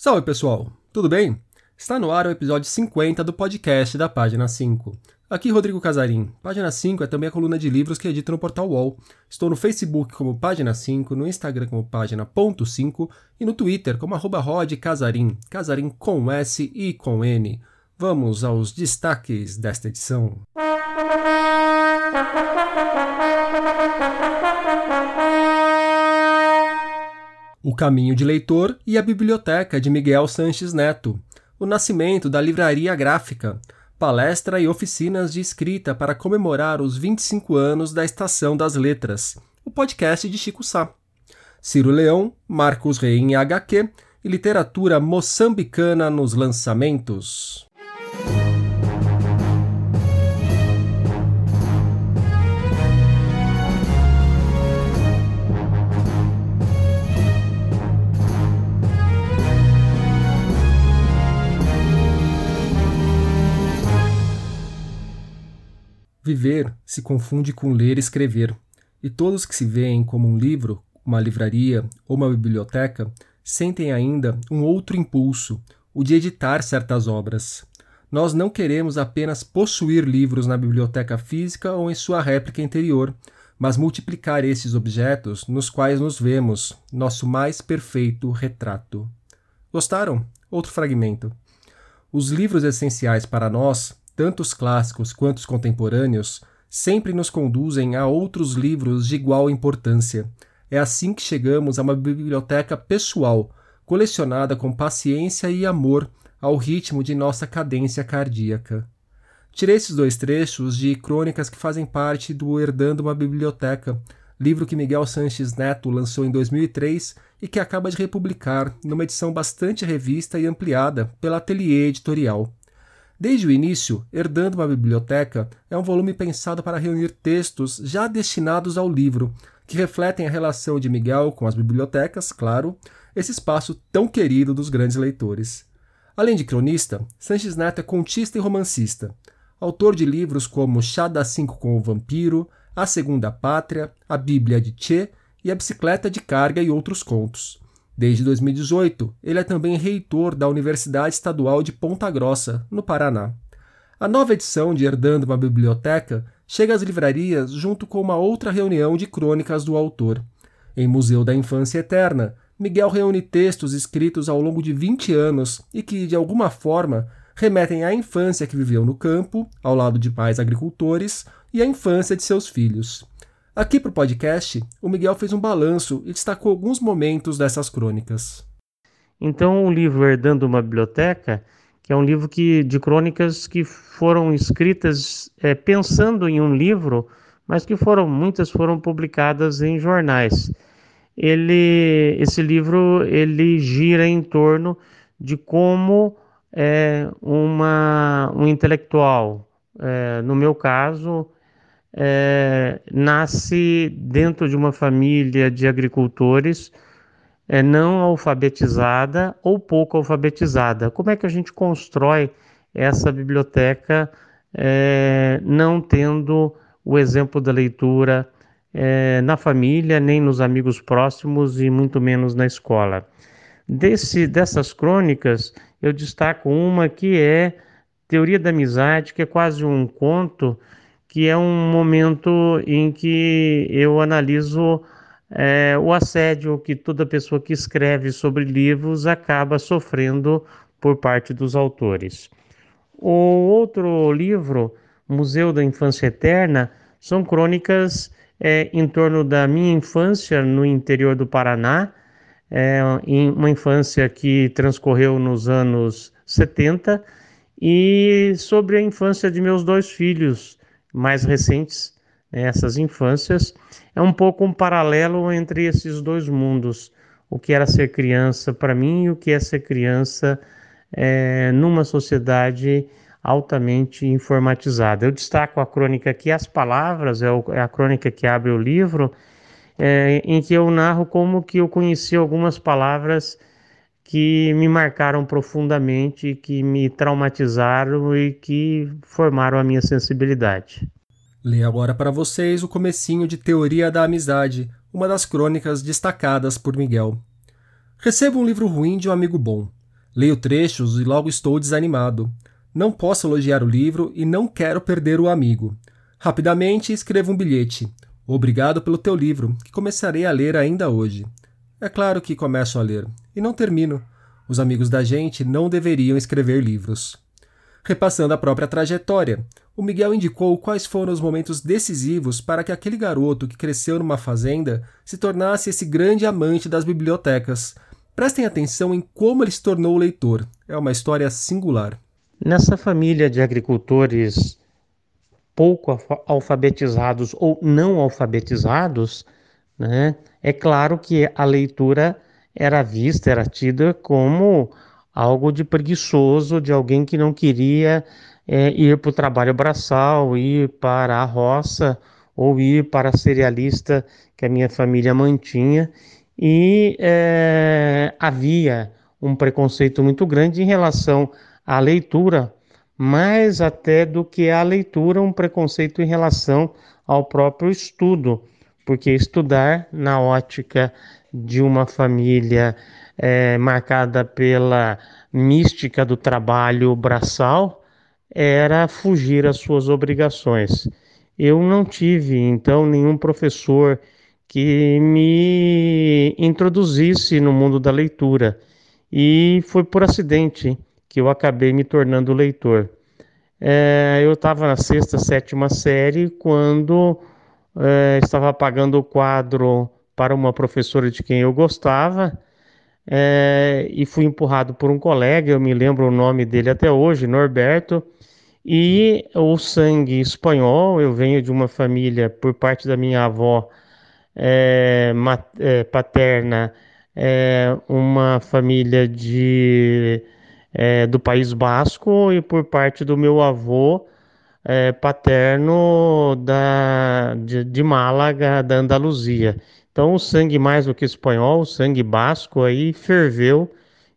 Salve pessoal, tudo bem? Está no ar o episódio 50 do podcast da Página 5. Aqui Rodrigo Casarim. Página 5 é também a coluna de livros que edito no portal UOL. Estou no Facebook como Página 5, no Instagram como Página.5 e no Twitter como arroba Rod Casarim, Casarim com S e com N. Vamos aos destaques desta edição. O Caminho de Leitor e a Biblioteca de Miguel Sanches Neto. O nascimento da Livraria Gráfica. Palestra e oficinas de escrita para comemorar os 25 anos da Estação das Letras. O podcast de Chico Sá. Ciro Leão, Marcos Reim em HQ e literatura moçambicana nos lançamentos. Viver se confunde com ler e escrever, e todos que se veem como um livro, uma livraria ou uma biblioteca sentem ainda um outro impulso, o de editar certas obras. Nós não queremos apenas possuir livros na biblioteca física ou em sua réplica interior, mas multiplicar esses objetos nos quais nos vemos, nosso mais perfeito retrato. Gostaram? Outro fragmento. Os livros essenciais para nós tanto os clássicos quanto os contemporâneos, sempre nos conduzem a outros livros de igual importância. É assim que chegamos a uma biblioteca pessoal, colecionada com paciência e amor ao ritmo de nossa cadência cardíaca. Tirei esses dois trechos de crônicas que fazem parte do Herdando uma Biblioteca, livro que Miguel Sanches Neto lançou em 2003 e que acaba de republicar numa edição bastante revista e ampliada pela Atelier Editorial. Desde o início, Herdando uma Biblioteca é um volume pensado para reunir textos já destinados ao livro, que refletem a relação de Miguel com as bibliotecas, claro, esse espaço tão querido dos grandes leitores. Além de cronista, Sanches Neto é contista e romancista, autor de livros como Chá das Cinco com o Vampiro, A Segunda Pátria, A Bíblia de Che e A Bicicleta de Carga e outros contos. Desde 2018, ele é também reitor da Universidade Estadual de Ponta Grossa, no Paraná. A nova edição de Herdando uma Biblioteca chega às livrarias junto com uma outra reunião de crônicas do autor. Em Museu da Infância Eterna, Miguel reúne textos escritos ao longo de 20 anos e que, de alguma forma, remetem à infância que viveu no campo, ao lado de pais agricultores, e à infância de seus filhos. Aqui para o podcast, o Miguel fez um balanço e destacou alguns momentos dessas crônicas. Então, o livro Herdando uma Biblioteca, que é um livro que, de crônicas que foram escritas é, pensando em um livro, mas que foram muitas foram publicadas em jornais. Ele, esse livro ele gira em torno de como é, uma, um intelectual, é, no meu caso, é, nasce dentro de uma família de agricultores é, não alfabetizada ou pouco alfabetizada. Como é que a gente constrói essa biblioteca é, não tendo o exemplo da leitura é, na família, nem nos amigos próximos e muito menos na escola? Desse, dessas crônicas, eu destaco uma que é Teoria da Amizade, que é quase um conto que é um momento em que eu analiso é, o assédio que toda pessoa que escreve sobre livros acaba sofrendo por parte dos autores. O outro livro, Museu da Infância Eterna, são crônicas é, em torno da minha infância no interior do Paraná, é, em uma infância que transcorreu nos anos 70, e sobre a infância de meus dois filhos, mais recentes, né, essas infâncias, é um pouco um paralelo entre esses dois mundos, o que era ser criança para mim e o que é ser criança é, numa sociedade altamente informatizada. Eu destaco a crônica aqui, as palavras, é, é a crônica que abre o livro, é, em que eu narro como que eu conheci algumas palavras que me marcaram profundamente, que me traumatizaram e que formaram a minha sensibilidade. Leio agora para vocês o comecinho de Teoria da Amizade, uma das crônicas destacadas por Miguel. Recebo um livro ruim de um amigo bom. Leio trechos e logo estou desanimado. Não posso elogiar o livro e não quero perder o amigo. Rapidamente escrevo um bilhete. Obrigado pelo teu livro, que começarei a ler ainda hoje. É claro que começo a ler e não termino. Os amigos da gente não deveriam escrever livros. Repassando a própria trajetória, o Miguel indicou quais foram os momentos decisivos para que aquele garoto que cresceu numa fazenda se tornasse esse grande amante das bibliotecas. Prestem atenção em como ele se tornou leitor. É uma história singular. Nessa família de agricultores pouco alfabetizados ou não alfabetizados, né, é claro que a leitura era vista, era tida como algo de preguiçoso, de alguém que não queria é, ir para o trabalho braçal, ir para a roça ou ir para a cerealista que a minha família mantinha. E é, havia um preconceito muito grande em relação à leitura, mais até do que a leitura, um preconceito em relação ao próprio estudo, porque estudar na ótica de uma família é, marcada pela mística do trabalho braçal era fugir às suas obrigações. Eu não tive, então, nenhum professor que me introduzisse no mundo da leitura. E foi por acidente que eu acabei me tornando leitor. É, eu estava na sexta, sétima série quando é, estava pagando o quadro para uma professora de quem eu gostava é, e fui empurrado por um colega, eu me lembro o nome dele até hoje, Norberto, e o sangue espanhol, eu venho de uma família, por parte da minha avó é, paterna, uma família de do País Basco e por parte do meu avô é, paterno da, de, de, Málaga, da Andaluzia. Então, o sangue mais do que espanhol, o sangue basco aí ferveu,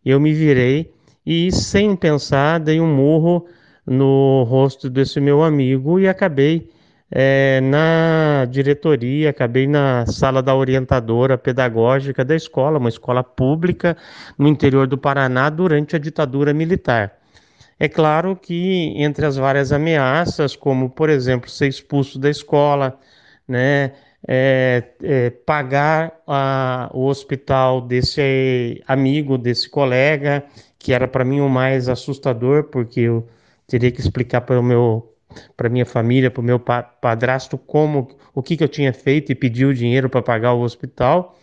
eu me virei e, sem pensar, dei um murro no rosto desse meu amigo e acabei é, na diretoria, acabei na sala da orientadora pedagógica da escola, uma escola pública no interior do Paraná durante a ditadura militar. É claro que entre as várias ameaças, como por exemplo ser expulso da escola, né, é, é, pagar a, o hospital desse amigo, desse colega, que era para mim o mais assustador, porque eu teria que explicar para o meu para minha família, para o meu padrasto, como o que, que eu tinha feito e pedir o dinheiro para pagar o hospital,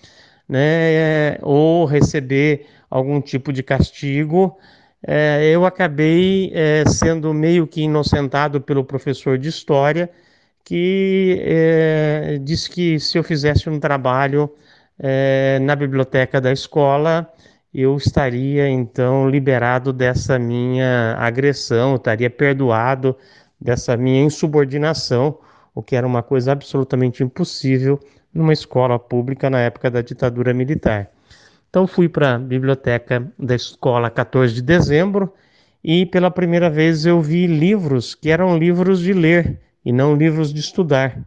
né? Ou receber algum tipo de castigo. É, eu acabei é, sendo meio que inocentado pelo professor de história, que é, disse que se eu fizesse um trabalho é, na biblioteca da escola, eu estaria então liberado dessa minha agressão, estaria perdoado dessa minha insubordinação, o que era uma coisa absolutamente impossível numa escola pública na época da ditadura militar. Então fui para a biblioteca da escola 14 de dezembro e pela primeira vez eu vi livros que eram livros de ler e não livros de estudar.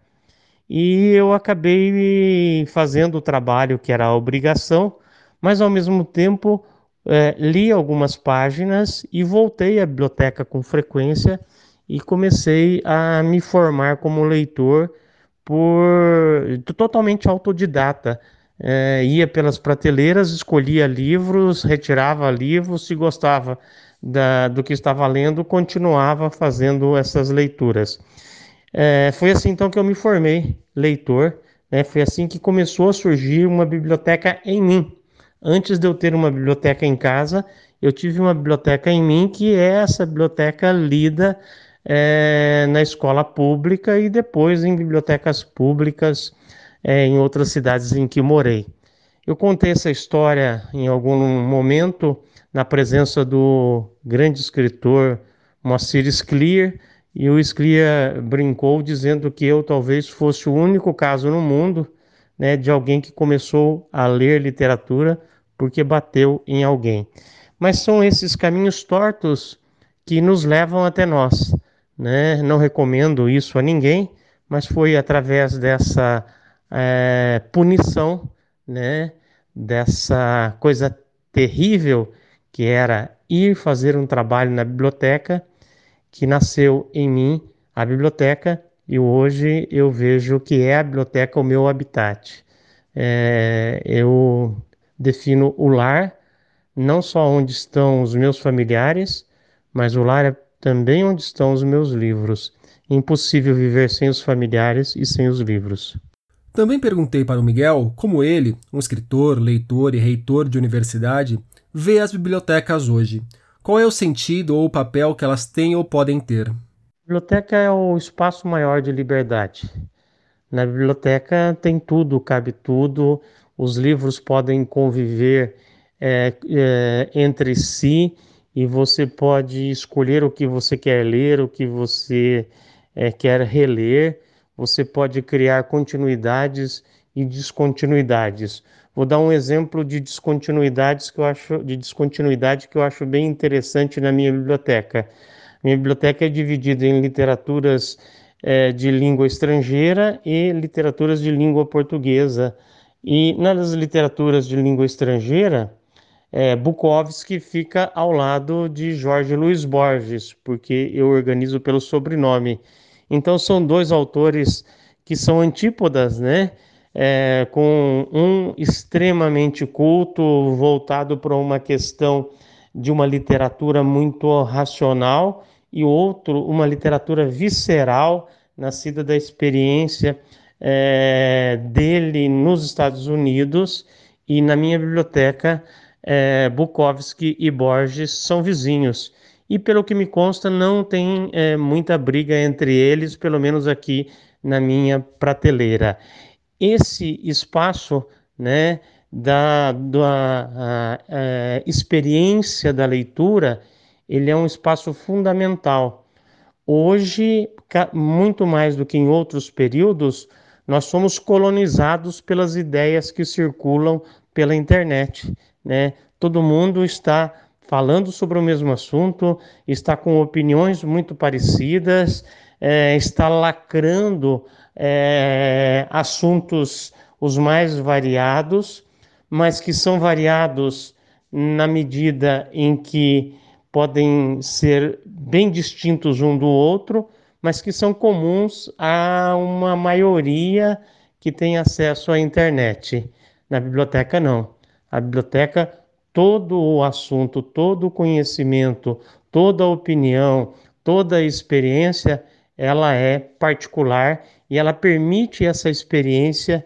E eu acabei fazendo o trabalho que era a obrigação, mas ao mesmo tempo é, li algumas páginas e voltei à biblioteca com frequência e comecei a me formar como leitor por totalmente autodidata. É, ia pelas prateleiras, escolhia livros, retirava livros, se gostava da, do que estava lendo, continuava fazendo essas leituras. É, foi assim então que eu me formei leitor, né? foi assim que começou a surgir uma biblioteca em mim. Antes de eu ter uma biblioteca em casa, eu tive uma biblioteca em mim que é essa biblioteca lida é, na escola pública e depois em bibliotecas públicas é, em outras cidades em que morei. Eu contei essa história em algum momento na presença do grande escritor Moacir Scliar, e o Scliar brincou dizendo que eu talvez fosse o único caso no mundo né, de alguém que começou a ler literatura porque bateu em alguém. Mas são esses caminhos tortos que nos levam até nós né? Não recomendo isso a ninguém, mas foi através dessa é, punição, né? Dessa coisa terrível que era ir fazer um trabalho na biblioteca que nasceu em mim, a biblioteca, e hoje eu vejo que é a biblioteca o meu habitat. É, eu defino o lar não só onde estão os meus familiares, mas o lar é também onde estão os meus livros. Impossível viver sem os familiares e sem os livros. Também perguntei para o Miguel como ele, um escritor, leitor e reitor de universidade, vê as bibliotecas hoje. Qual é o sentido ou o papel que elas têm ou podem ter? A biblioteca é o espaço maior de liberdade. Na biblioteca tem tudo, cabe tudo, os livros podem conviver é, é, entre si e você pode escolher o que você quer ler, o que você é, quer reler. Você pode criar continuidades e descontinuidades. Vou dar um exemplo de descontinuidades que eu acho de descontinuidade que eu acho bem interessante na minha biblioteca. Minha biblioteca é dividida em literaturas é, de língua estrangeira e literaturas de língua portuguesa. E nas literaturas de língua estrangeira, é, Bukowski fica ao lado de Jorge Luiz Borges, porque eu organizo pelo sobrenome. Então são dois autores que são antípodas, né? É, com um extremamente culto, voltado para uma questão de uma literatura muito racional, e outro, uma literatura visceral, nascida da experiência é, dele nos Estados Unidos. E na minha biblioteca é, Bukowski e Borges são vizinhos. E pelo que me consta, não tem é, muita briga entre eles, pelo menos aqui na minha prateleira. Esse espaço né, da, da a, a experiência da leitura, ele é um espaço fundamental. Hoje, muito mais do que em outros períodos, nós somos colonizados pelas ideias que circulam pela internet né? Todo mundo está falando sobre o mesmo assunto, está com opiniões muito parecidas, é, está lacrando é, assuntos os mais variados, mas que são variados na medida em que podem ser bem distintos um do outro, mas que são comuns a uma maioria que tem acesso à internet. Na biblioteca, não. A biblioteca, todo o assunto, todo o conhecimento, toda a opinião, toda a experiência, ela é particular e ela permite essa experiência,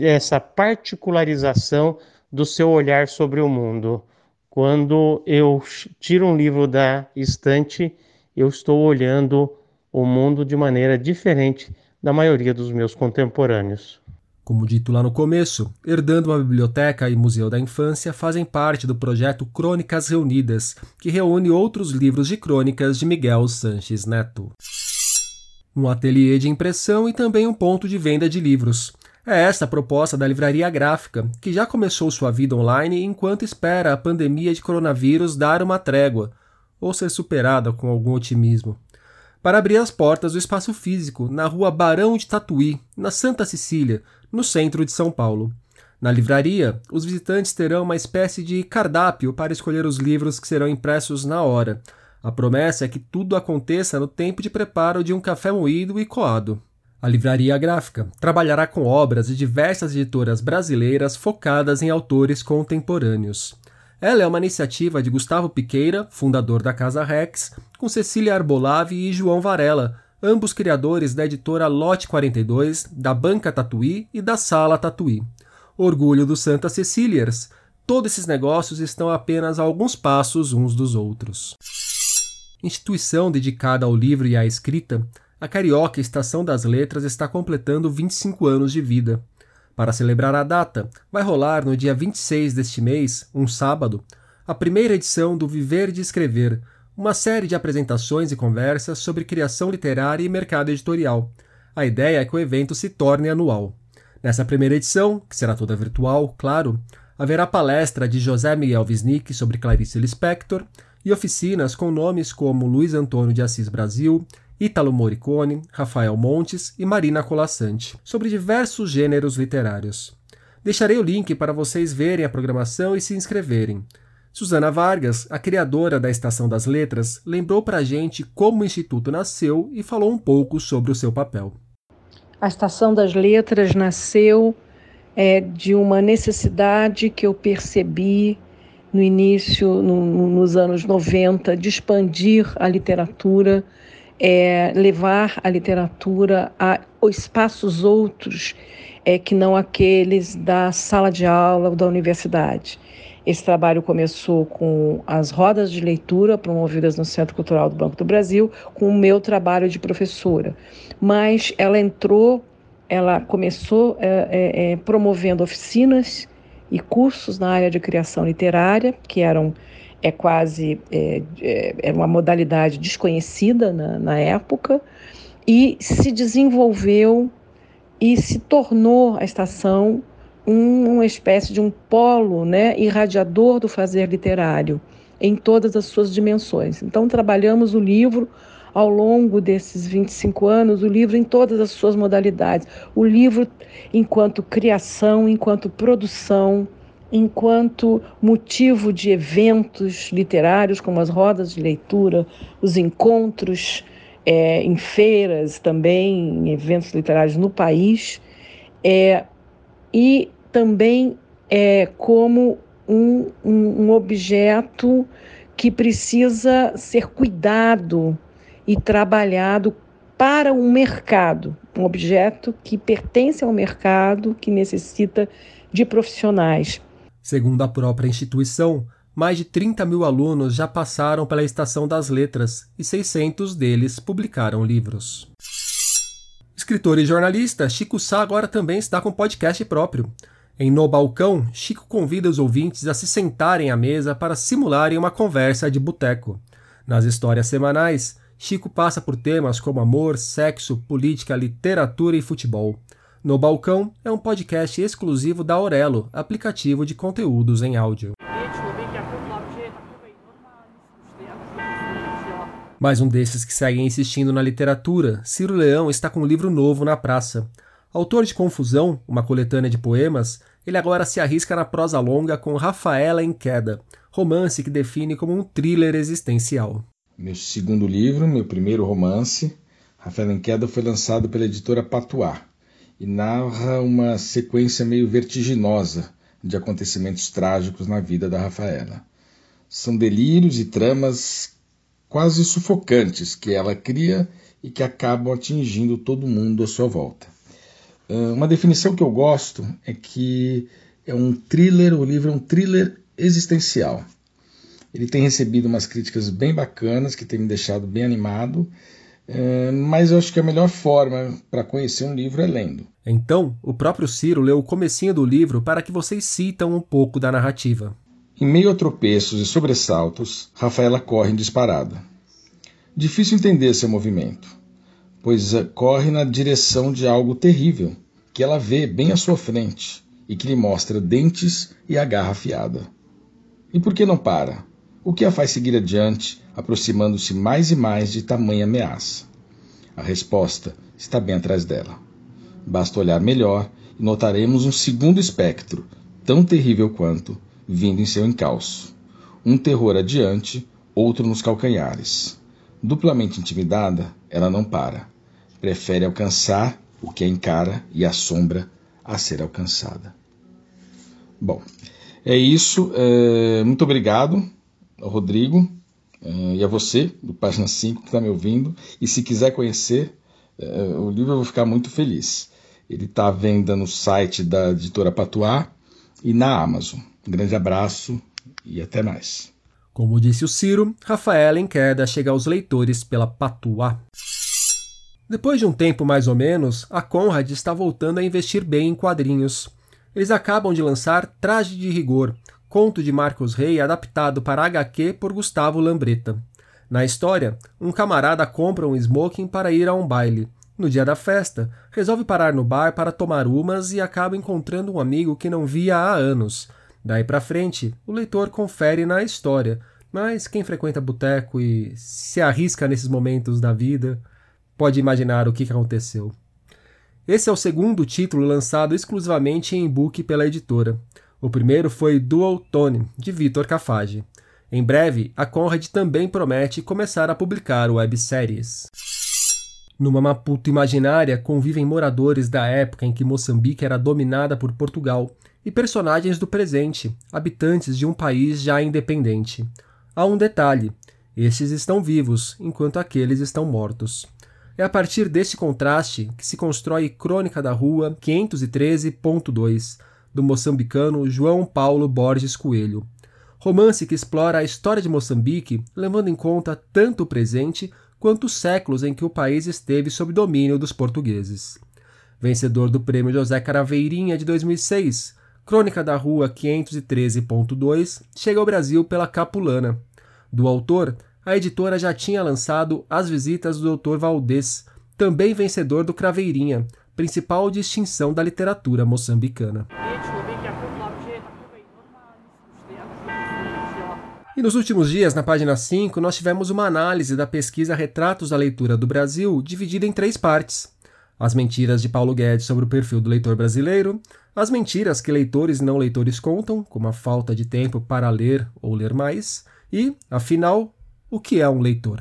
essa particularização do seu olhar sobre o mundo. Quando eu tiro um livro da estante, eu estou olhando o mundo de maneira diferente da maioria dos meus contemporâneos. Como dito lá no começo, Herdando uma Biblioteca e Museu da Infância fazem parte do projeto Crônicas Reunidas, que reúne outros livros de crônicas de Miguel Sanches Neto. Um ateliê de impressão e também um ponto de venda de livros. É esta a proposta da Livraria Gráfica, que já começou sua vida online enquanto espera a pandemia de coronavírus dar uma trégua, ou ser superada com algum otimismo para abrir as portas do espaço físico na rua Barão de Tatuí, na Santa Cecília, no centro de São Paulo. Na livraria, os visitantes terão uma espécie de cardápio para escolher os livros que serão impressos na hora. A promessa é que tudo aconteça no tempo de preparo de um café moído e coado. A Livraria Gráfica trabalhará com obras de diversas editoras brasileiras focadas em autores contemporâneos. Ela é uma iniciativa de Gustavo Piqueira, fundador da Casa Rex, com Cecília Arbolave e João Varela, ambos criadores da editora Lote 42, da Banca Tatuí e da Sala Tatuí. Orgulho dos Santa Cecílias. Todos esses negócios estão apenas a alguns passos uns dos outros. Instituição dedicada ao livro e à escrita, a Carioca Estação das Letras está completando 25 anos de vida. Para celebrar a data, vai rolar no dia 26 deste mês, um sábado, a primeira edição do Viver de Escrever, uma série de apresentações e conversas sobre criação literária e mercado editorial. A ideia é que o evento se torne anual. Nessa primeira edição, que será toda virtual, claro, haverá palestra de José Miguel Wisnik sobre Clarice Lispector e oficinas com nomes como Luiz Antônio de Assis Brasil, Ítalo Morricone, Rafael Montes e Marina Colassante, sobre diversos gêneros literários. Deixarei o link para vocês verem a programação e se inscreverem. Suzana Vargas, a criadora da Estação das Letras, lembrou para a gente como o Instituto nasceu e falou um pouco sobre o seu papel. A Estação das Letras nasceu é, de uma necessidade que eu percebi no início, no, nos anos 90, de expandir a literatura, é, levar a literatura a espaços outros é, que não aqueles da sala de aula ou da universidade. Esse trabalho começou com as rodas de leitura promovidas no Centro Cultural do Banco do Brasil, com o meu trabalho de professora. Mas ela entrou, ela começou é, é, é promovendo oficinas e cursos na área de criação literária, que eram é quase é, é, é uma modalidade desconhecida na, na época, e se desenvolveu e se tornou a estação um, uma espécie de um polo né, irradiador do fazer literário em todas as suas dimensões. Então, trabalhamos o livro ao longo desses 25 anos, o livro em todas as suas modalidades. O livro enquanto criação, enquanto produção, enquanto motivo de eventos literários, como as rodas de leitura, os encontros é, em feiras também, em eventos literários no país. É, e também é, como um, um, um objeto que precisa ser cuidado e trabalhado para um mercado, um objeto que pertence ao mercado, que necessita de profissionais. Segundo a própria instituição, mais de 30 mil alunos já passaram pela Estação das Letras e 600 deles publicaram livros. Escritor e jornalista, Chico Sá agora também está com podcast próprio. Em No Balcão, Chico convida os ouvintes a se sentarem à mesa para simularem uma conversa de boteco. Nas histórias semanais, Chico passa por temas como amor, sexo, política, literatura e futebol. No Balcão é um podcast exclusivo da Aurelo, aplicativo de conteúdos em áudio. Mais um desses que seguem insistindo na literatura, Ciro Leão está com um livro novo na praça. Autor de Confusão, uma coletânea de poemas, ele agora se arrisca na prosa longa com Rafaela em Queda, romance que define como um thriller existencial. Meu segundo livro, meu primeiro romance, Rafaela em Queda, foi lançado pela editora Patuá e narra uma sequência meio vertiginosa de acontecimentos trágicos na vida da Rafaela. São delírios e tramas quase sufocantes que ela cria e que acabam atingindo todo mundo à sua volta. Ah, uma definição que eu gosto é que é um thriller, o livro é um thriller existencial. Ele tem recebido umas críticas bem bacanas, que tem me deixado bem animado, ah, mas eu acho que a melhor forma para conhecer um livro é lendo. Então, o próprio Ciro leu o comecinho do livro para que vocês citam um pouco da narrativa. Em meio a tropeços e sobressaltos, Rafaela corre em disparada. Difícil entender seu movimento, pois corre na direção de algo terrível que ela vê bem à sua frente e que lhe mostra dentes e a garra afiada. E por que não para? O que a faz seguir adiante, aproximando-se mais e mais de tamanha ameaça? A resposta está bem atrás dela. Basta olhar melhor e notaremos um segundo espectro, tão terrível quanto, vindo em seu encalço. Um terror adiante, outro nos calcanhares. Duplamente intimidada, ela não para. Prefere alcançar o que encara e assombra a ser alcançada. Bom, é isso. É, muito obrigado ao Rodrigo é, e a você, do Página 5, que está me ouvindo. E se quiser conhecer é, o livro, eu vou ficar muito feliz. Ele está à venda no site da editora Patuá e na Amazon. Um grande abraço e até mais. Como disse o Ciro, Rafaela em Queda chega aos leitores pela Patuá. Depois de um tempo mais ou menos, a Conrad está voltando a investir bem em quadrinhos. Eles acabam de lançar Traje de Rigor, conto de Marcos Rey adaptado para HQ por Gustavo Lambreta. Na história, um camarada compra um smoking para ir a um baile. No dia da festa, resolve parar no bar para tomar umas e acaba encontrando um amigo que não via há anos. Daí para frente, o leitor confere na história, mas quem frequenta boteco e se arrisca nesses momentos da vida pode imaginar o que aconteceu. Esse é o segundo título lançado exclusivamente em e-book pela editora. O primeiro foi Dual Tone, de Vitor Cafage. Em breve, a Conrad também promete começar a publicar webséries. Numa Maputo imaginária convivem moradores da época em que Moçambique era dominada por Portugal e personagens do presente, habitantes de um país já independente. Há um detalhe: estes estão vivos, enquanto aqueles estão mortos. É a partir desse contraste que se constrói Crônica da Rua 513.2, do moçambicano João Paulo Borges Coelho. Romance que explora a história de Moçambique, levando em conta tanto o presente quanto os séculos em que o país esteve sob domínio dos portugueses. Vencedor do Prêmio José Caraveirinha de 2006, Crônica da Rua 513.2 chega ao Brasil pela Capulana. Do autor, a editora já tinha lançado As Visitas do Dr. Valdez, também vencedor do Craveirinha, principal distinção da literatura moçambicana. E nos últimos dias, na página 5, nós tivemos uma análise da pesquisa Retratos da Leitura do Brasil, dividida em três partes. As mentiras de Paulo Guedes sobre o perfil do leitor brasileiro, as mentiras que leitores e não leitores contam, como a falta de tempo para ler ou ler mais, e, afinal, o que é um leitor.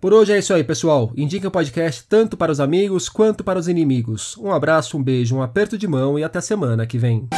Por hoje é isso aí, pessoal. Indique o podcast tanto para os amigos quanto para os inimigos. Um abraço, um beijo, um aperto de mão e até semana que vem.